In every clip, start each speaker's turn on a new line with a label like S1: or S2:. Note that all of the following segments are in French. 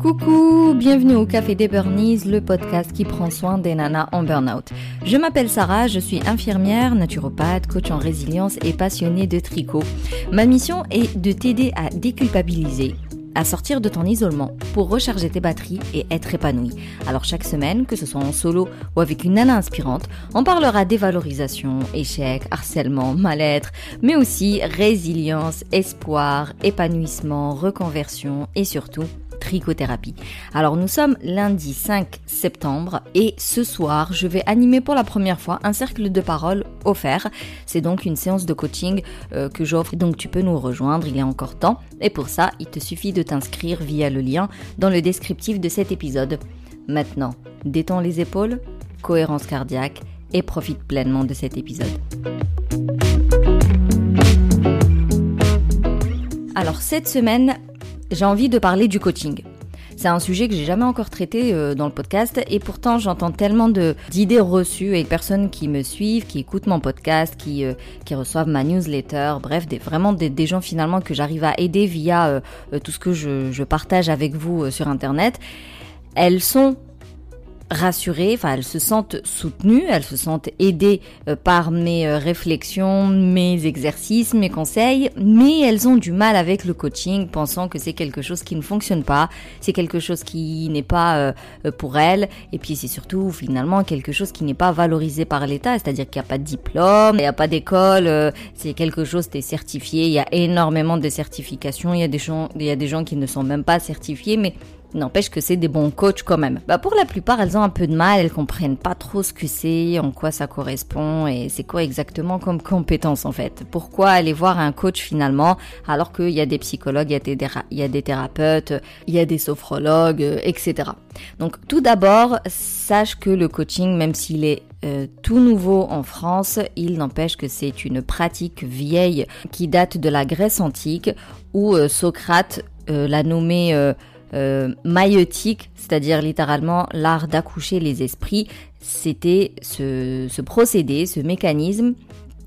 S1: Coucou, bienvenue au Café des Burnies, le podcast qui prend soin des nanas en burn-out. Je m'appelle Sarah, je suis infirmière, naturopathe, coach en résilience et passionnée de tricot. Ma mission est de t'aider à déculpabiliser à sortir de ton isolement pour recharger tes batteries et être épanoui. Alors chaque semaine, que ce soit en solo ou avec une nana inspirante, on parlera dévalorisation, échec, harcèlement, mal-être, mais aussi résilience, espoir, épanouissement, reconversion et surtout trichothérapie. Alors nous sommes lundi 5 septembre et ce soir je vais animer pour la première fois un cercle de parole offert. C'est donc une séance de coaching euh, que j'offre donc tu peux nous rejoindre, il est encore temps et pour ça il te suffit de t'inscrire via le lien dans le descriptif de cet épisode. Maintenant, détends les épaules, cohérence cardiaque et profite pleinement de cet épisode. Alors cette semaine, j'ai envie de parler du coaching. C'est un sujet que j'ai jamais encore traité euh, dans le podcast et pourtant j'entends tellement d'idées reçues et de personnes qui me suivent, qui écoutent mon podcast, qui, euh, qui reçoivent ma newsletter, bref, des, vraiment des, gens finalement que j'arrive à aider via euh, tout ce que je, je partage avec vous sur Internet. Elles sont rassurées, enfin elles se sentent soutenues, elles se sentent aidées euh, par mes euh, réflexions, mes exercices, mes conseils, mais elles ont du mal avec le coaching, pensant que c'est quelque chose qui ne fonctionne pas, c'est quelque chose qui n'est pas euh, pour elles, et puis c'est surtout finalement quelque chose qui n'est pas valorisé par l'État, c'est-à-dire qu'il n'y a pas de diplôme, il n'y a pas d'école, c'est quelque chose est certifié, il y a énormément de certifications, il y a des gens, il y a des gens qui ne sont même pas certifiés, mais N'empêche que c'est des bons coachs quand même. Bah pour la plupart, elles ont un peu de mal, elles comprennent pas trop ce que c'est, en quoi ça correspond et c'est quoi exactement comme compétence en fait. Pourquoi aller voir un coach finalement alors qu'il y a des psychologues, il y a des, thérapeutes, il y a des sophrologues, euh, etc. Donc tout d'abord, sache que le coaching, même s'il est euh, tout nouveau en France, il n'empêche que c'est une pratique vieille qui date de la Grèce antique où euh, Socrate l'a nommé euh, c'est-à-dire littéralement l'art d'accoucher les esprits, c'était ce, ce, procédé, ce mécanisme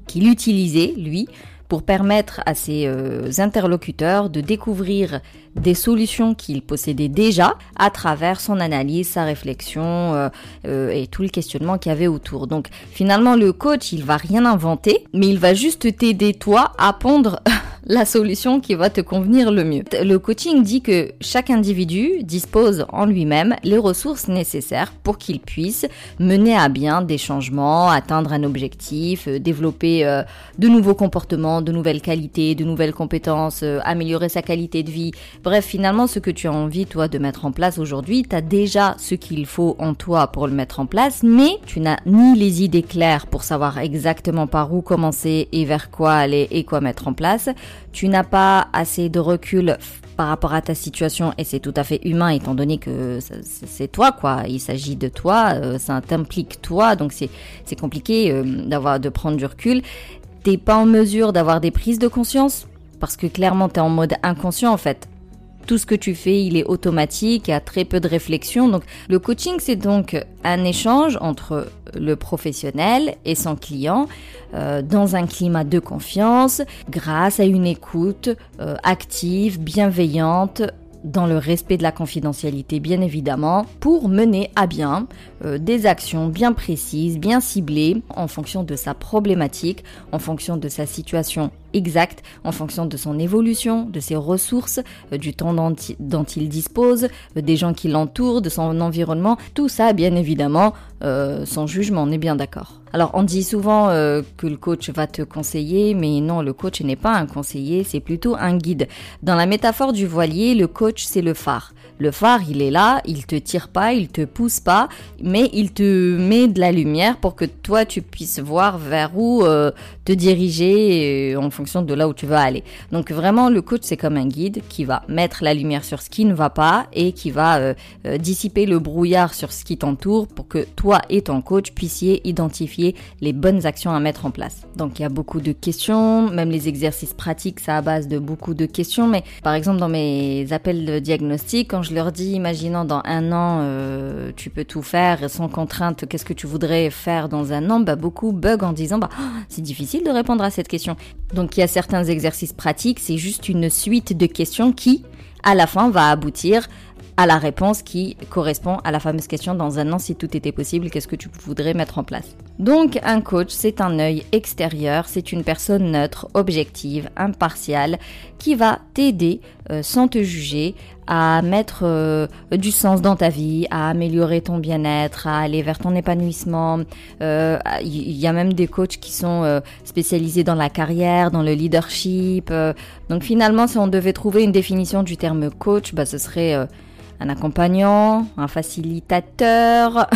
S1: qu'il utilisait, lui, pour permettre à ses euh, interlocuteurs de découvrir des solutions qu'il possédait déjà à travers son analyse, sa réflexion euh, euh, et tout le questionnement qu'il y avait autour. Donc finalement le coach il va rien inventer, mais il va juste t'aider toi à pondre la solution qui va te convenir le mieux. Le coaching dit que chaque individu dispose en lui-même les ressources nécessaires pour qu'il puisse mener à bien des changements, atteindre un objectif, euh, développer euh, de nouveaux comportements, de nouvelles qualités, de nouvelles compétences, euh, améliorer sa qualité de vie. Bref, finalement, ce que tu as envie, toi, de mettre en place aujourd'hui, tu as déjà ce qu'il faut en toi pour le mettre en place, mais tu n'as ni les idées claires pour savoir exactement par où commencer et vers quoi aller et quoi mettre en place. Tu n'as pas assez de recul par rapport à ta situation et c'est tout à fait humain étant donné que c'est toi quoi, il s'agit de toi, euh, ça t'implique toi donc c'est compliqué euh, d'avoir de prendre du recul. T'es pas en mesure d'avoir des prises de conscience parce que clairement t'es en mode inconscient en fait tout ce que tu fais, il est automatique, il y a très peu de réflexion. Donc, le coaching, c'est donc un échange entre le professionnel et son client euh, dans un climat de confiance, grâce à une écoute euh, active, bienveillante, dans le respect de la confidentialité bien évidemment, pour mener à bien euh, des actions bien précises, bien ciblées en fonction de sa problématique, en fonction de sa situation exact en fonction de son évolution, de ses ressources, euh, du temps dont, il dispose, euh, des gens qui l'entourent, de son environnement. Tout ça, bien évidemment, euh, sans jugement, on est bien d'accord. Alors on dit souvent que le coach va te conseiller, mais non, le coach n'est pas un conseiller, c'est plutôt un guide. Dans la métaphore du voilier, le coach c'est le phare. Le phare, il est là, il te tire pas, il te pousse pas, mais il te met de la lumière pour que toi tu puisses voir vers où euh, te diriger euh, en fonction de là où tu vas aller. Donc vraiment, le coach c'est comme un guide qui va mettre la lumière sur ce qui ne va pas et qui va euh, dissiper le brouillard sur ce qui t'entoure pour que toi et ton coach puissiez identifier les bonnes actions à mettre en place. Donc il y a beaucoup de questions, même les exercices pratiques, ça à base de beaucoup de questions. Mais par exemple dans mes appels de diagnostic, quand je je leur dis, imaginons dans un an, euh, tu peux tout faire sans contrainte, qu'est-ce que tu voudrais faire dans un an? Bah, Beaucoup bug en disant, bah, oh, c'est difficile de répondre à cette question. Donc il y a certains exercices pratiques, c'est juste une suite de questions qui, à la fin, va aboutir à la réponse qui correspond à la fameuse question dans un an si tout était possible, qu'est-ce que tu voudrais mettre en place? Donc un coach, c'est un œil extérieur, c'est une personne neutre, objective, impartiale, qui va t'aider euh, sans te juger à mettre euh, du sens dans ta vie, à améliorer ton bien-être, à aller vers ton épanouissement. Il euh, y a même des coachs qui sont spécialisés dans la carrière, dans le leadership. donc finalement, si on devait trouver une définition du terme coach, bah, ce serait un accompagnant, un facilitateur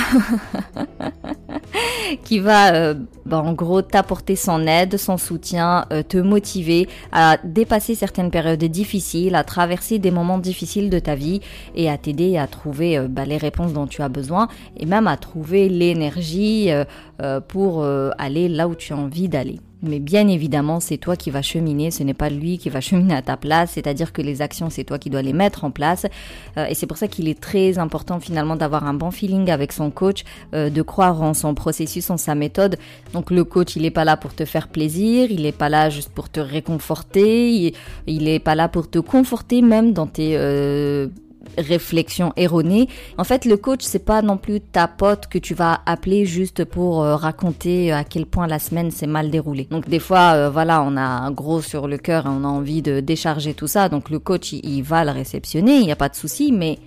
S1: qui va euh, bah, en gros t'apporter son aide, son soutien, euh, te motiver à dépasser certaines périodes difficiles, à traverser des moments difficiles de ta vie et à t'aider à trouver euh, bah, les réponses dont tu as besoin et même à trouver l'énergie pour aller là où tu as envie d'aller. Mais bien évidemment, c'est toi qui vas cheminer, ce n'est pas lui qui va cheminer à ta place, c'est-à-dire que les actions, c'est toi qui dois les mettre en place. Euh, et c'est pour ça qu'il est très important finalement d'avoir un bon feeling avec son coach, euh, de croire en son processus, en sa méthode. Donc le coach, il n'est pas là pour te faire plaisir, il n'est pas là juste pour te réconforter, il n'est pas là pour te conforter même dans tes... Euh, réflexion erronée. En fait, le coach, c'est pas non plus ta pote que tu vas appeler juste pour euh, raconter à quel point la semaine s'est mal déroulée. Donc des fois, euh, voilà, on a un gros sur le cœur et on a envie de décharger tout ça. Donc le coach, il va le réceptionner, il n'y a pas de souci, mais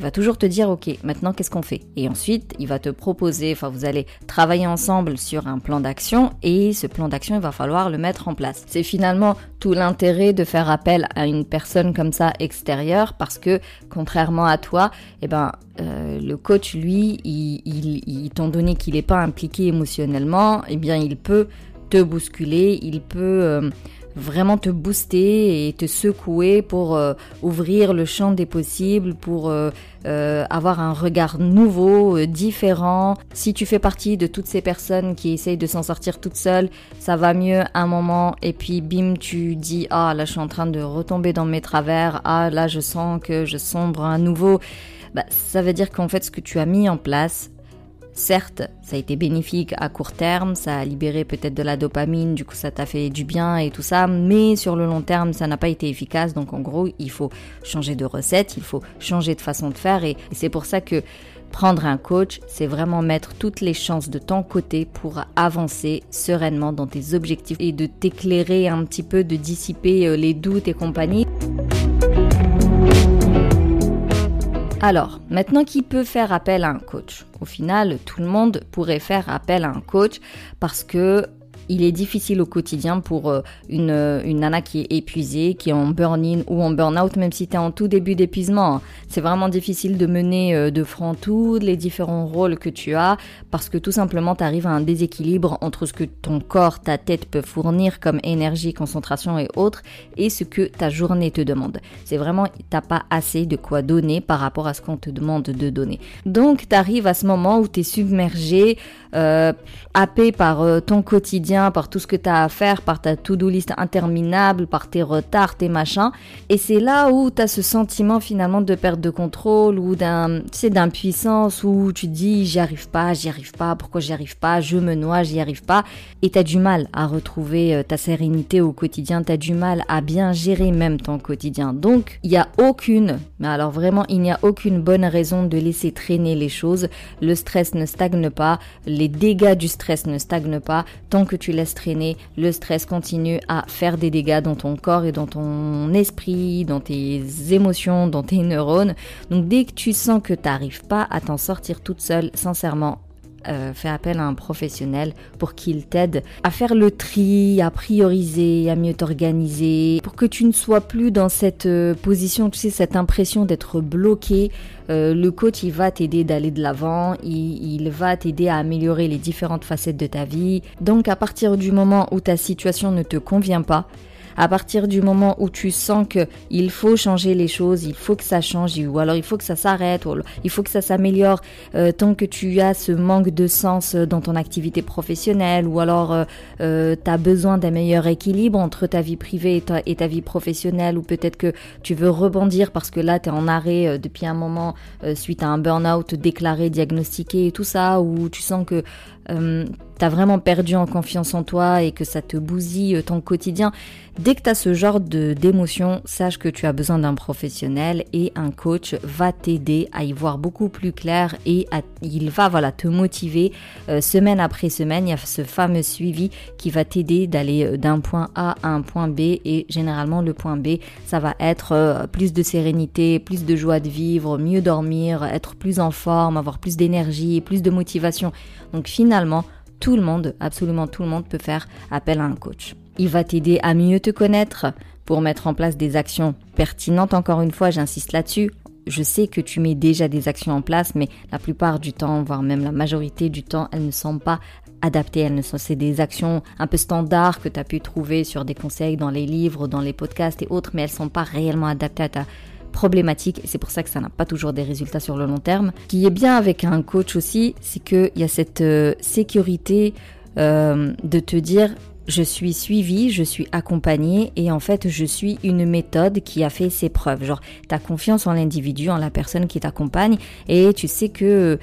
S1: il va toujours te dire ok maintenant qu'est-ce qu'on fait? Et ensuite il va te proposer enfin vous allez travailler ensemble sur un plan d'action et ce plan d'action il va falloir le mettre en place. C'est finalement tout l'intérêt de faire appel à une personne comme ça extérieure parce que contrairement à toi eh ben euh, le coach lui il, il, étant donné qu'il n'est pas impliqué émotionnellement eh bien il peut te bousculer il peut euh, vraiment te booster et te secouer pour euh, ouvrir le champ des possibles, pour euh, euh, avoir un regard nouveau, différent. Si tu fais partie de toutes ces personnes qui essayent de s'en sortir toutes seules, ça va mieux un moment et puis bim, tu dis ah là je suis en train de retomber dans mes travers, ah là je sens que je sombre à nouveau. Bah, ça veut dire qu'en fait ce que tu as mis en place Certes, ça a été bénéfique à court terme, ça a libéré peut-être de la dopamine, du coup ça t'a fait du bien et tout ça, mais sur le long terme, ça n'a pas été efficace. Donc en gros, il faut changer de recette, il faut changer de façon de faire et, c'est pour ça que prendre un coach, c'est vraiment mettre toutes les chances de ton côté pour avancer sereinement dans tes objectifs et de t'éclairer un petit peu, de dissiper euh, les doutes et compagnie. Alors, maintenant qui peut faire appel à un coach Au final, tout le monde pourrait faire appel à un coach parce que il est difficile au quotidien pour euh, une, une nana qui est épuisée, qui est en burn-in ou en burn-out, même si tu es en tout début d'épuisement. C'est vraiment difficile de mener euh, de front tous les différents rôles que tu as parce que tout simplement tu arrives à un déséquilibre entre ce que ton corps, ta tête peut fournir comme énergie, concentration et autres et ce que ta journée te demande. C'est vraiment, t'as pas assez de quoi donner par rapport à ce qu'on te demande de donner. Donc tu arrives à ce moment où tu es submergé, euh, happé par ton quotidien, par tout ce que tu as à faire, par ta to-do list interminable, par tes retards, tes machins. Et c'est là où tu as ce sentiment finalement de perte de contrôle ou d'un, tu sais, d'impuissance où tu te dis j'y arrive pas, j'y arrive pas, pourquoi j'y arrive pas, je me noie, j'y arrive pas. Et tu as du mal à retrouver euh, ta sérénité au quotidien, tu as du mal à bien gérer même ton quotidien. Donc, il n'y a aucune, mais alors vraiment, il n'y a aucune bonne raison de laisser traîner les choses. Le stress ne stagne pas, les dégâts du stress ne stagnent pas. Tant que tu laisses traîner, le stress continue à faire des dégâts dans ton corps et dans ton esprit, dans tes émotions, dans tes neurones. Donc dès que tu sens que tu n'arrives pas à t'en sortir toute seule, sincèrement, euh, fais appel à un professionnel pour qu'il t'aide à faire le tri, à prioriser, à mieux t'organiser, pour que tu ne sois plus dans cette euh, position, tu sais, cette impression d'être bloqué. Euh, le coach, il va t'aider d'aller de l'avant, il, il va t'aider à améliorer les différentes facettes de ta vie. Donc à partir du moment où ta situation ne te convient pas, à partir du moment où tu sens que il faut changer les choses, il faut que ça change, ou alors il faut que ça s'arrête, ou il faut que ça s'améliore, euh, tant que tu as ce manque de sens euh, dans ton activité professionnelle, ou alors euh, euh tu as besoin d'un meilleur équilibre entre ta vie privée et ta, vie professionnelle, ou peut-être que tu veux rebondir parce que là tu es en arrêt depuis un moment suite à un burn-out déclaré, diagnostiqué et tout ça, ou tu sens que t'as vraiment perdu en confiance en toi et que ça te bousille ton quotidien, dès que tu as ce genre d'émotion, sache que tu as besoin d'un professionnel et un coach va t'aider à y voir beaucoup plus clair et il va voilà te motiver euh, semaine après semaine. Il y a ce fameux suivi qui va t'aider d'aller euh, d'un point A à un point B et généralement le point B, ça va être euh, plus de sérénité, plus de joie de vivre, mieux dormir, être plus en forme, avoir plus d'énergie, plus de motivation. Donc finalement, tout le monde, absolument tout le monde peut faire appel à un coach. Il va t'aider à mieux te connaître pour mettre en place des actions pertinentes. Encore une fois, j'insiste là-dessus. Je sais que tu mets déjà des actions en place, mais la plupart du temps, voire même la majorité du temps, elles ne sont pas adaptées. Elles ne sont, c'est des actions un peu standards que tu as pu trouver sur des conseils dans les livres, dans les podcasts et autres, mais elles ne sont pas réellement adaptées à ta problématique c'est pour ça que ça n'a pas toujours des résultats sur le long terme. Ce qui est bien avec un coach aussi, c'est qu'il y a cette euh, sécurité euh, de te dire je suis suivi, je suis accompagné et en fait je suis une méthode qui a fait ses preuves. Genre, tu as confiance en l'individu, en la personne qui t'accompagne et tu sais que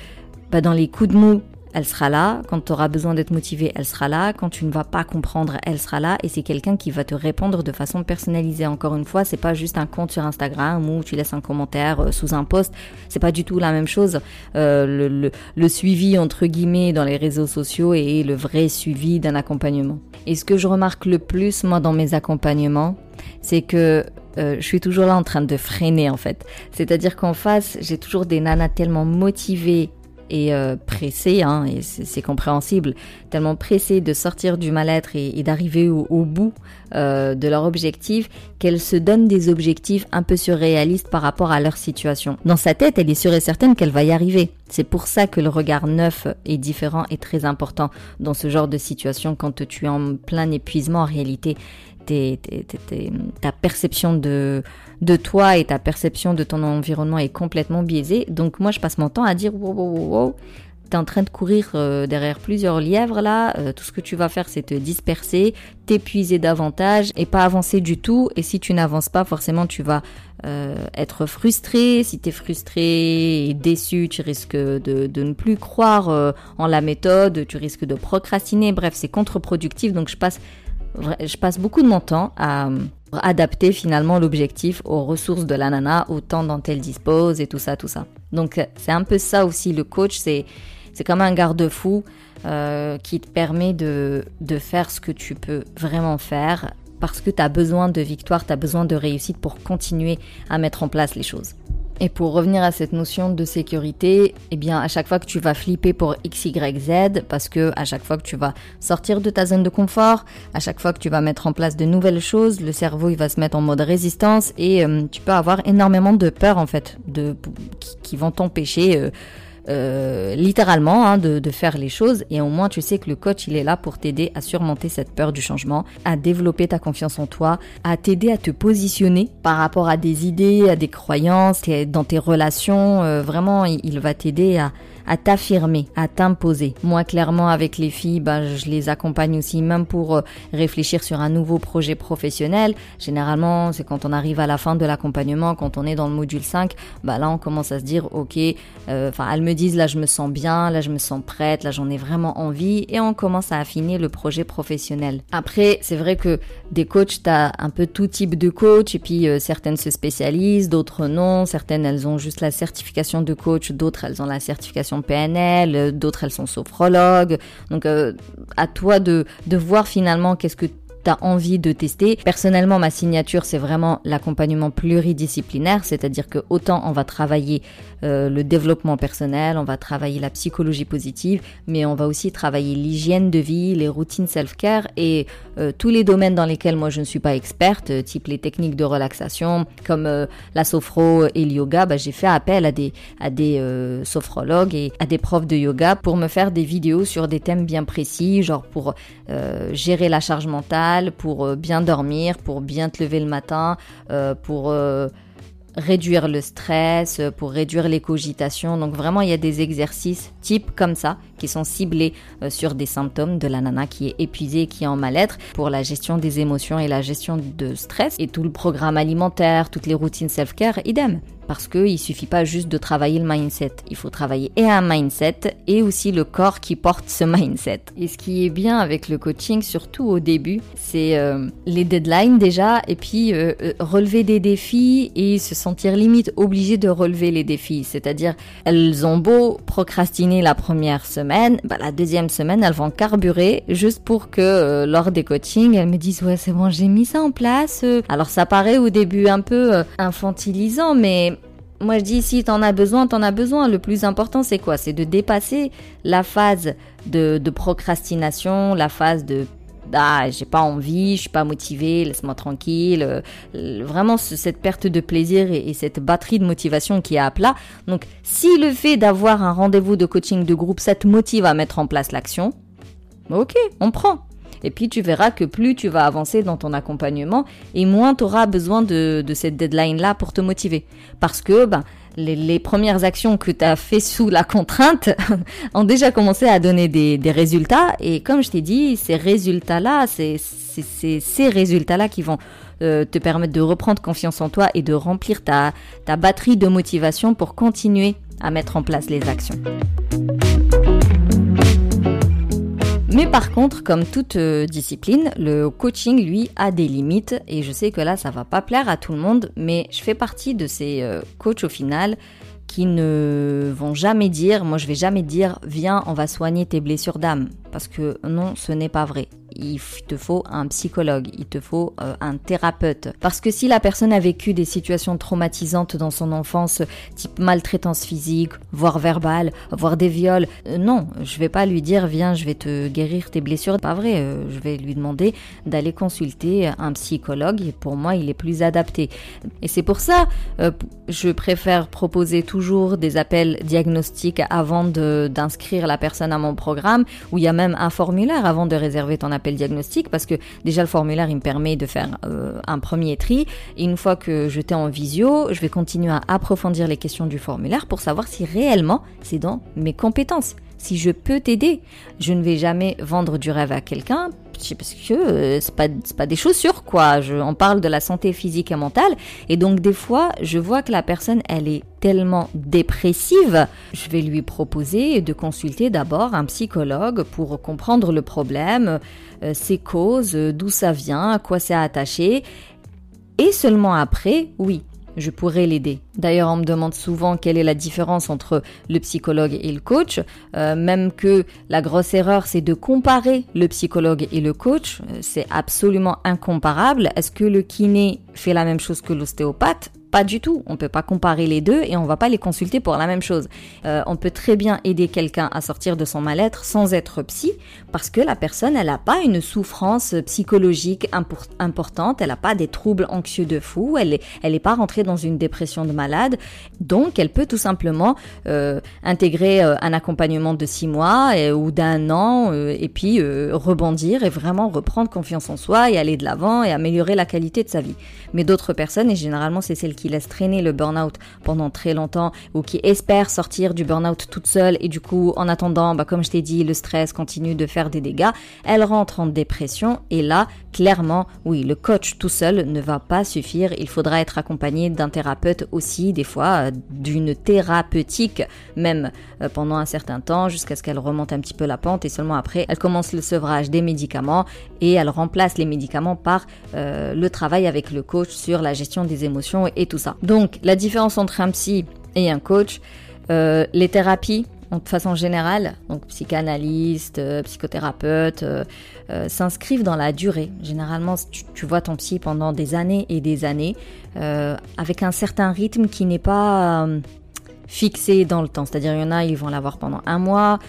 S1: bah, dans les coups de mou elle sera là. Quand tu auras besoin d'être motivé, elle sera là. Quand tu ne vas pas comprendre, elle sera là. Et c'est quelqu'un qui va te répondre de façon personnalisée. Encore une fois, c'est pas juste un compte sur Instagram où tu laisses un commentaire euh, sous un post. C'est pas du tout la même chose. Euh, le, suivi entre guillemets dans les réseaux sociaux et le vrai suivi d'un accompagnement. Et ce que je remarque le plus moi dans mes accompagnements, c'est que euh, je suis toujours là en train de freiner en fait. C'est-à-dire qu'en face, j'ai toujours des nanas tellement motivées et euh, pressés, hein, et c'est compréhensible, tellement pressés de sortir du mal-être et, d'arriver au, bout euh, de leur objectif, qu'elles se donnent des objectifs un peu surréalistes par rapport à leur situation. Dans sa tête, elle est sûre et certaine qu'elle va y arriver. C'est pour ça que le regard neuf et différent est très important dans ce genre de situation quand tu es en plein épuisement en réalité ta perception de, de toi et ta perception de ton environnement est complètement biaisée. Donc moi, je passe mon temps à dire wow, wow, wow, wow. T'es en train de courir euh, derrière plusieurs lièvres là, euh, tout ce que tu vas faire c'est te disperser, t'épuiser davantage et pas avancer du tout. Et si tu n'avances pas, forcément tu vas euh, être frustré. Si tu es frustré et déçu, tu risques de, de ne plus croire en la méthode, tu risques de procrastiner. Bref, c'est contre-productif. Donc je passe je passe beaucoup de mon temps à adapter finalement l'objectif aux ressources de la nana, au temps dont elle dispose et tout ça, tout ça. Donc c'est un peu ça aussi le coach, c'est c'est comme un garde-fou euh, qui te permet de, de faire ce que tu peux vraiment faire parce que tu as besoin de victoire, tu as besoin de réussite pour continuer à mettre en place les choses. Et pour revenir à cette notion de sécurité, eh bien, à chaque fois que tu vas flipper pour X, Y, Z, parce que à chaque fois que tu vas sortir de ta zone de confort, à chaque fois que tu vas mettre en place de nouvelles choses, le cerveau il va se mettre en mode résistance et euh, tu peux avoir énormément de peur en fait, de qui, vont t'empêcher. Euh, euh, littéralement hein, de, de, faire les choses et au moins tu sais que le coach il est là pour t'aider à surmonter cette peur du changement, à développer ta confiance en toi, à t'aider à te positionner par rapport à des idées, à des croyances, dans tes relations. Euh, vraiment, il va t'aider à, à t'affirmer, à t'imposer. Moi, clairement, avec les filles, bah, je les accompagne aussi même pour euh, réfléchir sur un nouveau projet professionnel. Généralement, c'est quand on arrive à la fin de l'accompagnement, quand on est dans le module 5, bah là, on commence à se dire, ok, euh, enfin, elles me disent, là, je me sens bien, là, je me sens prête, là, j'en ai vraiment envie, et on commence à affiner le projet professionnel. Après, c'est vrai que des coachs, t'as un peu tout type de coach, et puis euh, certaines se spécialisent, d'autres non, certaines, elles ont juste la certification de coach, d'autres, elles ont la certification PNL, d'autres elles sont sophrologues. Donc euh, à toi de, de voir finalement qu'est-ce que envie de tester. Personnellement, ma signature, c'est vraiment l'accompagnement pluridisciplinaire, c'est-à-dire que autant on va travailler euh, le développement personnel, on va travailler la psychologie positive, mais on va aussi travailler l'hygiène de vie, les routines self-care et euh, tous les domaines dans lesquels moi je ne suis pas experte, euh, type les techniques de relaxation, comme la sophro et le yoga, bah, j'ai fait appel à des, à des sophrologues et à des profs de yoga pour me faire des vidéos sur des thèmes bien précis, genre pour gérer la charge mentale, pour euh, bien dormir, pour bien te lever le matin, euh, pour euh, réduire le stress, pour réduire les cogitations. Donc vraiment, il y a des exercices type comme ça qui sont ciblés sur des symptômes de la nana qui est épuisée, qui est en mal-être, pour la gestion des émotions et la gestion de stress. Et tout le programme alimentaire, toutes les routines self-care, idem. Parce qu'il ne suffit pas juste de travailler le mindset. Il faut travailler et un mindset et aussi le corps qui porte ce mindset. Et ce qui est bien avec le coaching, surtout au début, c'est euh, les deadlines déjà et puis euh, euh, relever des défis et se sentir limite obligé de relever les défis. C'est-à-dire, elles ont beau procrastiner la première semaine, bah, la deuxième semaine, elles vont carburer juste pour que lors des coachings, elles me disent ouais c'est bon, j'ai mis ça en place. Alors ça paraît au début un peu infantilisant, mais moi je dis si t'en as besoin, t'en as besoin. Le plus important c'est quoi? C'est de dépasser la phase de, procrastination, la phase de ah j'ai pas envie, je suis pas motivé, laisse-moi tranquille. Euh, vraiment cette perte de plaisir et, cette batterie de motivation qui est à plat. Donc si le fait d'avoir un rendez-vous de coaching de groupe, ça te motive à mettre en place l'action, ok, on prend. Et puis tu verras que plus tu vas avancer dans ton accompagnement et moins tu auras besoin de, cette deadline-là pour te motiver. Parce que ben, les, premières actions que tu as fait sous la contrainte ont déjà commencé à donner des, résultats. Et comme je t'ai dit, ces résultats-là, c'est ces résultats-là qui vont euh, te permettre de reprendre confiance en toi et de remplir ta, ta batterie de motivation pour continuer à mettre en place les actions. Mais par contre, comme toute euh, discipline, le coaching, lui, a des limites. Et je sais que là, ça va pas plaire à tout le monde, mais je fais partie de ces euh, coachs au final qui ne vont jamais dire, moi je vais jamais dire, viens, on va soigner tes blessures d'âme. Parce que non, ce n'est pas vrai il te faut un psychologue, il te faut euh, un thérapeute. Parce que si la personne a vécu des situations traumatisantes dans son enfance, type maltraitance physique, voire verbale, voire des viols, euh, non, je vais pas lui dire viens, je vais te guérir tes blessures. Pas vrai, euh, je vais lui demander d'aller consulter un psychologue. Pour moi, il est plus adapté. Et c'est pour ça, je préfère proposer toujours des appels diagnostiques avant d'inscrire la personne à mon programme, où il y a même un formulaire avant de réserver ton appel le diagnostic parce que déjà le formulaire il me permet de faire euh, un premier tri une fois que je t'ai en visio, je vais continuer à approfondir les questions du formulaire pour savoir si réellement c'est dans mes compétences. Si je peux t'aider, je ne vais jamais vendre du rêve à quelqu'un parce que euh, c'est pas pas des chaussures quoi. Je, on parle de la santé physique et mentale. Et donc des fois je vois que la personne elle est tellement dépressive, je vais lui proposer de consulter d'abord un psychologue pour comprendre le problème, euh, ses causes, d'où ça vient, à quoi c'est attaché. Et seulement après, oui, je pourrais l'aider. D'ailleurs, on me demande souvent quelle est la différence entre le psychologue et le coach, euh, même que la grosse erreur, c'est de comparer le psychologue et le coach. Euh, c'est absolument incomparable. Est-ce que le kiné fait la même chose que l'ostéopathe? Pas du tout. On peut pas comparer les deux et on va pas les consulter pour la même chose. Euh, on peut très bien aider quelqu'un à sortir de son mal-être sans être psy parce que la personne, elle n'a pas une souffrance psychologique importante, elle n'a pas des troubles anxieux de fou, elle est, elle est pas rentrée dans une dépression de malade. Donc, elle peut tout simplement euh, intégrer euh, un accompagnement de six mois ou d'un an et puis rebondir et vraiment reprendre confiance en soi et aller de l'avant et améliorer la qualité de sa vie. Mais d'autres personnes, et généralement c'est celles qui laisse traîner le burn-out pendant très longtemps ou qui espère sortir du burn-out toute seule. Et du coup, en attendant, bah, comme je t'ai dit, le stress continue de faire des dégâts, elle rentre en dépression et là, clairement, oui, le coach tout seul ne va pas suffire. Il faudra être accompagné d'un thérapeute aussi, des fois euh, d'une thérapeutique même euh, pendant un certain temps jusqu'à ce qu'elle remonte un petit peu la pente. Et seulement après, elle commence le sevrage des médicaments et elle remplace les médicaments par euh, le travail avec le coach sur la gestion des émotions et ça. Donc la différence entre un psy et un coach, euh, les thérapies, de façon générale, donc psychanalyste, euh, psychothérapeute, euh, s'inscrivent dans la durée. Généralement, tu, vois ton psy pendant des années et des années, avec un certain rythme qui n'est pas fixé dans le temps. C'est-à-dire, il y en a, ils vont l'avoir pendant un mois,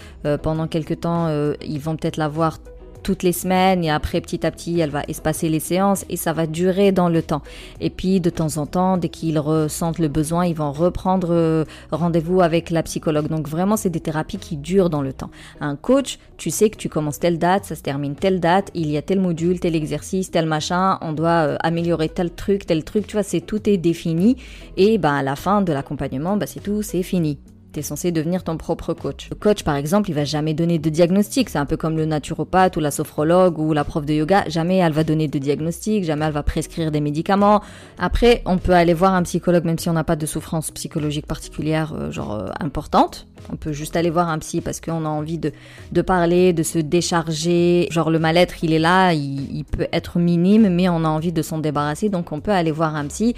S1: pendant quelques temps, ils vont peut-être l'avoir toutes les semaines et après petit à petit elle va espacer les séances et ça va durer dans le temps. Et puis de temps en temps, dès qu'ils ressentent le besoin, ils vont reprendre euh, rendez-vous avec la psychologue. Donc vraiment c'est des thérapies qui durent dans le temps. Un coach, tu sais que tu commences telle date, ça se termine telle date, il y a tel module, tel exercice, tel machin, on doit euh, améliorer tel truc, tel truc, tu vois, c'est tout est défini et ben à la fin de l'accompagnement, ben, c'est tout, c'est fini. Tu es censé devenir ton propre coach. Le coach, par exemple, il va jamais donner de diagnostic. C'est un peu comme le naturopathe ou la sophrologue ou la prof de yoga. Jamais elle va donner de diagnostic, jamais elle va prescrire des médicaments. Après, on peut aller voir un psychologue même si on n'a pas de souffrance psychologique particulière, euh, genre euh, importante. On peut juste aller voir un psy parce qu'on a envie de, de parler, de se décharger. Genre le mal-être, il est là, il, il peut être minime, mais on a envie de s'en débarrasser. Donc on peut aller voir un psy.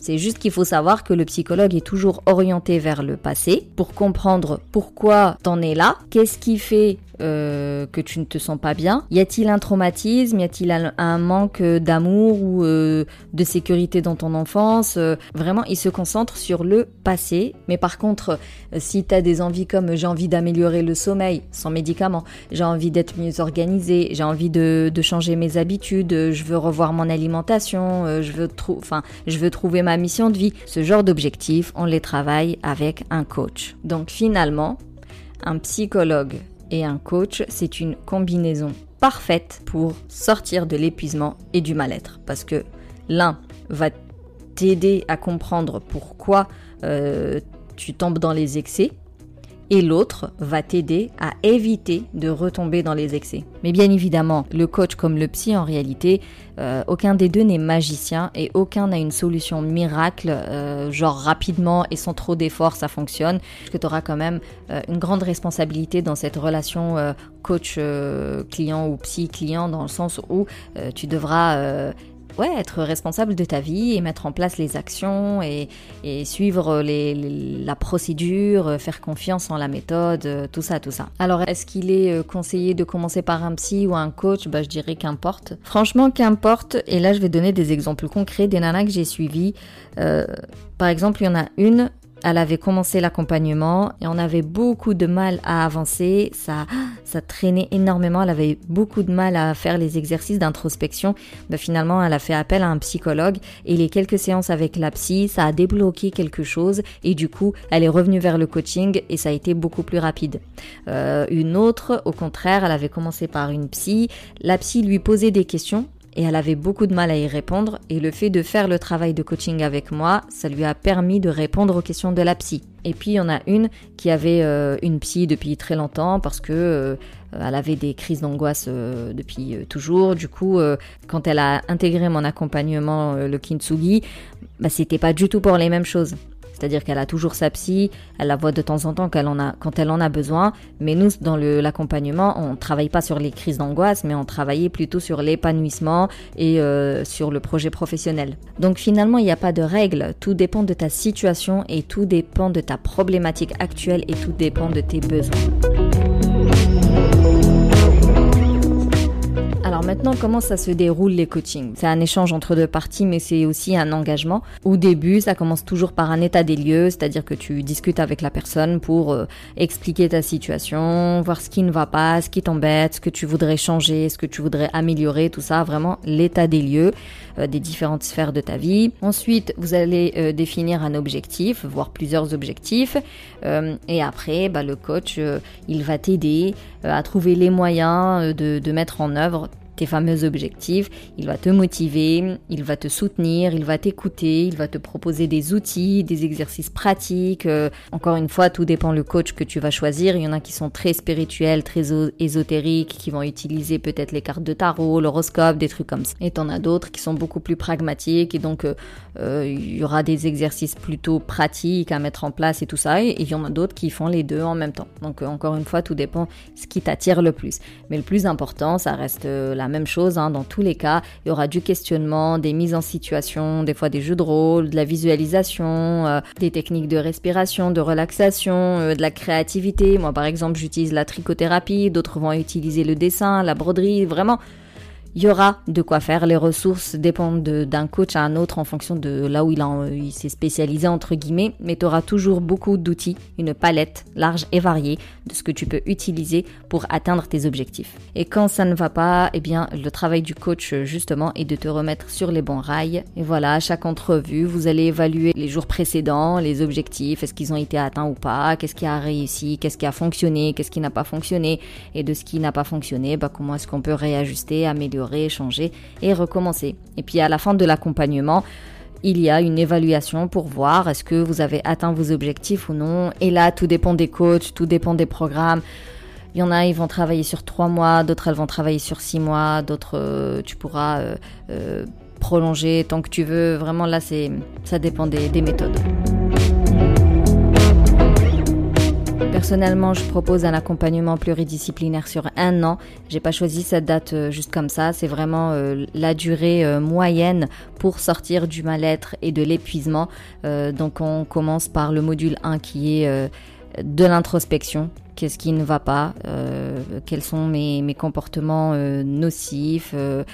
S1: C'est juste qu'il faut savoir que le psychologue est toujours orienté vers le passé pour comprendre pourquoi t'en es là, qu'est-ce qui fait euh, que tu ne te sens pas bien Y a-t-il un traumatisme? Y a-t-il un, manque d'amour ou euh, de sécurité dans ton enfance? Euh, Vraiment, il se concentre sur le passé. Mais par contre, si tu as des envies comme j'ai envie d'améliorer le sommeil sans médicaments, j'ai envie d'être mieux organisé, j'ai envie de, changer mes habitudes, je veux revoir mon alimentation, je veux, je veux trouver ma mission de vie, ce genre d'objectifs, on les travaille avec un coach. Donc finalement, un psychologue et un coach, c'est une combinaison parfaite pour sortir de l'épuisement et du mal-être. Parce que l'un va t'aider à comprendre pourquoi euh, tu tombes dans les excès et l'autre va t'aider à éviter de retomber dans les excès. Mais bien évidemment, le coach comme le psy, en réalité, euh, aucun des deux n'est magicien et aucun n'a une solution miracle, euh, genre rapidement et sans trop d'efforts, ça fonctionne. Parce que tu auras quand même euh, une grande responsabilité dans cette relation coach-client ou psy-client, dans le sens où tu devras ouais, être responsable de ta vie et mettre en place les actions et, suivre la procédure, euh, faire confiance en la méthode, euh, tout ça, tout ça. Alors, est-ce qu'il est euh, conseillé de commencer par un psy ou un coach? Bah, je dirais qu'importe. Franchement, qu'importe. Et là, je vais donner des exemples concrets des nanas que j'ai suivies. par exemple, il y en a une, elle avait commencé l'accompagnement et on avait beaucoup de mal à avancer. Ça, ça traînait énormément. Elle avait beaucoup de mal à faire les exercices d'introspection. Mais finalement, elle a fait appel à un psychologue et les quelques séances avec la psy, ça a débloqué quelque chose et du coup, elle est revenue vers le coaching et ça a été beaucoup plus rapide. Euh, une autre, au contraire, elle avait commencé par une psy. La psy lui posait des questions et elle avait beaucoup de mal à y répondre et le fait de faire le travail de coaching avec moi, ça lui a permis de répondre aux questions de la psy. Et puis il y en a une qui avait euh, une psy depuis très longtemps parce que euh, elle avait des crises d'angoisse euh, depuis toujours. Du coup, quand elle a intégré mon accompagnement le kintsugi, bah, c'était pas du tout pour les mêmes choses. C'est-à-dire qu'elle a toujours sa psy, elle la voit de temps en temps quand elle en a, besoin. Mais nous, dans l'accompagnement, on ne travaille pas sur les crises d'angoisse, mais on travaillait plutôt sur l'épanouissement et euh, sur le projet professionnel. Donc finalement, il n'y a pas de règle. Tout dépend de ta situation et tout dépend de ta problématique actuelle et tout dépend de tes besoins. Maintenant, comment ça se déroule les coachings? C'est un échange entre deux parties, mais c'est aussi un engagement. Au début, ça commence toujours par un état des lieux, c'est-à-dire que tu discutes avec la personne pour euh, expliquer ta situation, voir ce qui ne va pas, ce qui t'embête, ce que tu voudrais changer, ce que tu voudrais améliorer, tout ça, vraiment l'état des lieux euh, des différentes sphères de ta vie. Ensuite, vous allez euh, définir un objectif, voire plusieurs objectifs, et après, bah, le coach, il va t'aider à trouver les moyens de, de mettre en œuvre tes fameux objectifs, il va te motiver, il va te soutenir, il va t'écouter, il va te proposer des outils, des exercices pratiques. Euh, encore une fois, tout dépend le coach que tu vas choisir. Il y en a qui sont très spirituels, très ésotériques, qui vont utiliser peut-être les cartes de tarot, l'horoscope, des trucs comme ça. Et t'en as d'autres qui sont beaucoup plus pragmatiques et donc euh, euh, il y aura des exercices plutôt pratiques à mettre en place et tout ça. Et il y en a d'autres qui font les deux en même temps. Donc encore une fois, tout dépend ce qui t'attire le plus. Mais le plus important, ça reste la même chose hein, dans tous les cas. Il y aura du questionnement, des mises en situation, des fois des jeux de rôle, de la visualisation, euh, des techniques de respiration, de relaxation, euh, de la créativité. Moi par exemple j'utilise la trichothérapie, d'autres vont utiliser le dessin, la broderie, vraiment il y aura de quoi faire. Les ressources dépendent d'un coach à un autre en fonction de là où il, s'est spécialisé entre guillemets, mais tu auras toujours beaucoup d'outils, une palette large et variée de ce que tu peux utiliser pour atteindre tes objectifs. Et quand ça ne va pas, eh bien le travail du coach justement est de te remettre sur les bons rails. Et voilà, à chaque entrevue, vous allez évaluer les jours précédents, les objectifs, est-ce qu'ils ont été atteints ou pas, qu'est-ce qui a réussi, qu'est-ce qui a fonctionné, qu'est-ce qui n'a pas fonctionné, et de ce qui n'a pas fonctionné, bah, comment est-ce qu'on peut réajuster, améliorer changer et recommencer. Et puis à la fin de l'accompagnement, il y a une évaluation pour voir est-ce que vous avez atteint vos objectifs ou non. Et là, tout dépend des coachs, tout dépend des programmes. Il y en a, ils vont travailler sur trois mois, d'autres, elles vont travailler sur six mois, d'autres, euh, tu pourras euh, euh, prolonger tant que tu veux. Vraiment, là, c'est, ça dépend des méthodes. Personnellement, je propose un accompagnement pluridisciplinaire sur un an. J'ai pas choisi cette date juste comme ça. C'est vraiment la durée moyenne pour sortir du mal-être et de l'épuisement. donc, on commence par le module 1 qui est de l'introspection qu'est-ce qui ne va pas, euh, quels sont mes, mes comportements euh, nocifs, euh,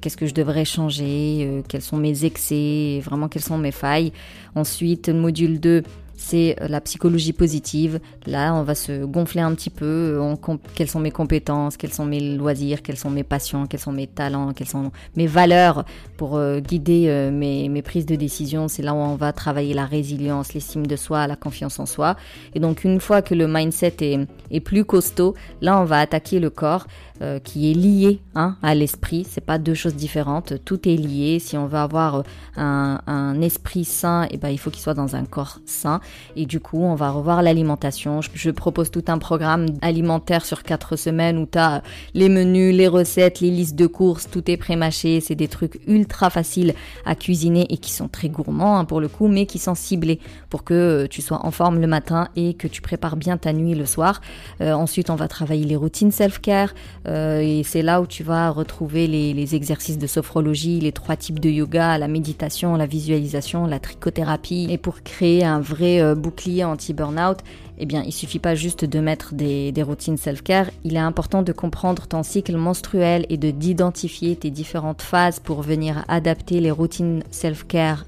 S1: qu'est-ce que je devrais changer, quels sont mes excès, vraiment quelles sont mes failles? Ensuite, module 2, c'est euh, la psychologie positive. Là, on va se gonfler un petit peu. Euh, quelles sont mes compétences, quels sont mes loisirs, quelles sont mes passions, quels sont mes talents, quelles sont mes valeurs pour euh, guider mes, mes, prises de décision. C'est là où on va travailler la résilience, l'estime de soi, la confiance en soi. Et donc, une fois que le mindset est, est plus costaud, là, on va attaquer le corps. Euh, qui est lié hein, à l'esprit. C'est pas deux choses différentes. Tout est lié. Si on veut avoir un, un esprit sain, et eh ben il faut qu'il soit dans un corps sain. Et du coup, on va revoir l'alimentation. Je, propose tout un programme alimentaire sur quatre semaines où tu as les menus, les recettes, les listes de courses, tout est pré-mâché. C'est des trucs ultra faciles à cuisiner et qui sont très gourmands hein, pour le coup, mais qui sont ciblés pour que euh, tu sois en forme le matin et que tu prépares bien ta nuit le soir. Euh, ensuite, on va travailler les routines self-care. Euh, et c'est là où tu vas retrouver les, exercices de sophrologie, les trois types de yoga, la méditation, la visualisation, la trichothérapie. Et pour créer un vrai euh, bouclier anti-burnout, eh bien, il suffit pas juste de mettre des, des routines self-care. Il est important de comprendre ton cycle menstruel et de d'identifier tes différentes phases pour venir adapter les routines self-care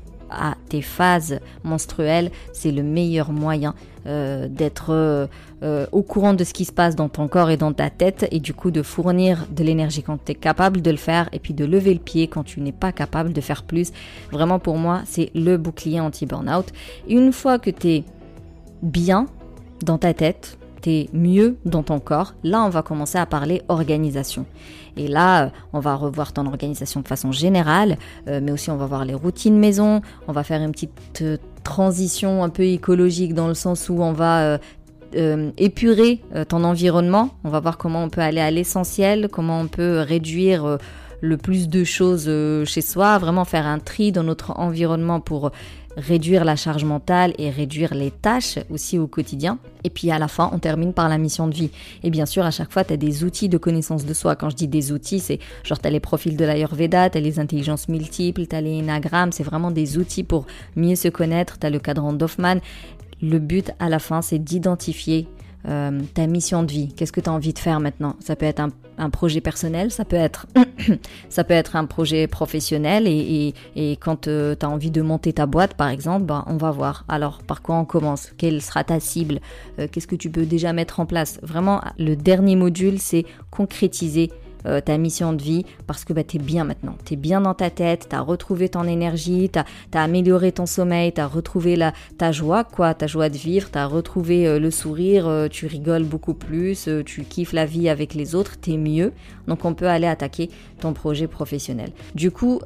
S1: tes phases menstruelles, c'est le meilleur moyen euh, d'être euh, euh, au courant de ce qui se passe dans ton corps et dans ta tête et du coup de fournir de l'énergie quand tu es capable de le faire et puis de lever le pied quand tu n'es pas capable de faire plus. Vraiment pour moi, c'est le bouclier anti-burnout. Une fois que tu es bien dans ta tête, t'es mieux dans ton corps, là on va commencer à parler organisation. Et là, euh, on va revoir ton organisation de façon générale, euh, mais aussi on va voir les routines maison, on va faire une petite euh, transition un peu écologique dans le sens où on va épurer ton environnement, on va voir comment on peut aller à l'essentiel, comment on peut réduire le plus de choses chez soi, vraiment faire un tri dans notre environnement pour réduire la charge mentale et réduire les tâches aussi au quotidien. Et puis à la fin, on termine par la mission de vie. Et bien sûr, à chaque fois, tu as des outils de connaissance de soi. Quand je dis des outils, c'est genre tu as les profils de l'Ayurveda, tu as les intelligences multiples, tu as les énagrammes, c'est vraiment des outils pour mieux se connaître, tu as le cadran d'Hoffman. Le but à la fin, c'est d'identifier euh, ta mission de vie. Qu'est-ce que tu as envie de faire maintenant? Ça peut être un, projet personnel, ça peut être, ça peut être un projet professionnel et, quand euh, tu as envie de monter ta boîte, par exemple, ben, on va voir. Alors, par quoi on commence? Quelle sera ta cible? Euh, Qu'est-ce que tu peux déjà mettre en place? Vraiment, le dernier module, c'est concrétiser euh, ta mission de vie parce que bah, tu es bien maintenant. Tu es bien dans ta tête, tu as retrouvé ton énergie, tu as, amélioré ton sommeil, tu as retrouvé la, ta joie, quoi, ta joie de vivre, tu as retrouvé euh, le sourire, euh, tu rigoles beaucoup plus, tu kiffes la vie avec les autres, tu es mieux. Donc on peut aller attaquer ton projet professionnel. Du coup,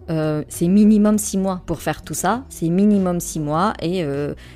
S1: c'est minimum six mois pour faire tout ça. C'est minimum six mois et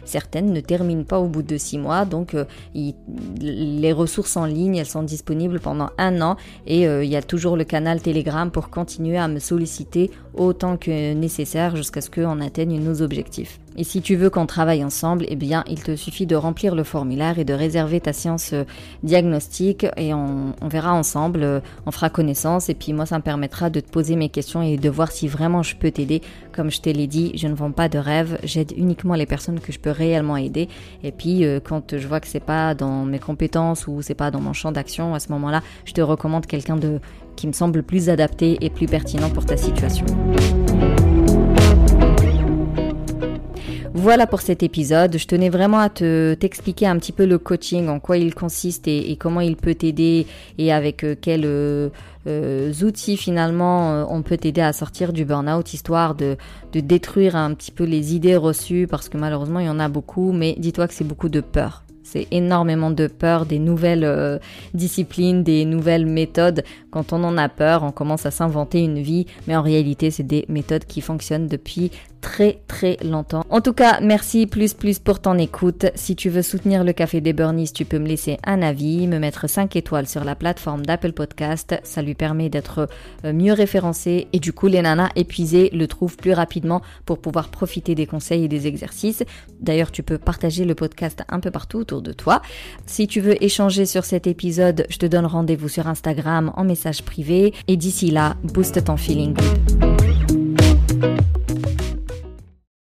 S1: certaines ne terminent pas au bout de six mois. Donc les ressources en ligne, elles sont disponibles pendant un an et il y a toujours le canal Telegram pour continuer à me solliciter autant que nécessaire jusqu'à ce qu'on atteigne nos objectifs. Et si tu veux qu'on travaille ensemble, eh bien, il te suffit de remplir le formulaire et de réserver ta séance euh, diagnostique et on, verra ensemble, euh, on fera connaissance et puis moi, ça me permettra de te poser mes questions et de voir si vraiment je peux t'aider. Comme je te l'ai dit, je ne vends pas de rêve, j'aide uniquement les personnes que je peux réellement aider. Et puis, euh, quand je vois que c'est pas dans mes compétences ou c'est pas dans mon champ d'action, à ce moment-là, je te recommande quelqu'un de qui me semble plus adapté et plus pertinent pour ta situation. Voilà pour cet épisode. Je tenais vraiment à te t'expliquer un petit peu le coaching, en quoi il consiste et, comment il peut t'aider et avec euh, quels euh, euh, outils finalement on peut t'aider à sortir du burn-out, histoire de, détruire un petit peu les idées reçues parce que malheureusement il y en a beaucoup, mais dis-toi que c'est beaucoup de peur. C'est énormément de peur des nouvelles disciplines, des nouvelles méthodes. Quand on en a peur, on commence à s'inventer une vie, mais en réalité, c'est des méthodes qui fonctionnent depuis très très longtemps. En tout cas, merci plus plus pour ton écoute. Si tu veux soutenir le Café des Burnies, tu peux me laisser un avis, me mettre 5 étoiles sur la plateforme d'Apple Podcast. Ça lui permet d'être euh, mieux référencé et du coup les nanas épuisées le trouvent plus rapidement pour pouvoir profiter des conseils et des exercices. D'ailleurs, tu peux partager le podcast un peu partout autour de toi. Si tu veux échanger sur cet épisode, je te donne rendez-vous sur Instagram en message privé et d'ici là, booste ton feeling.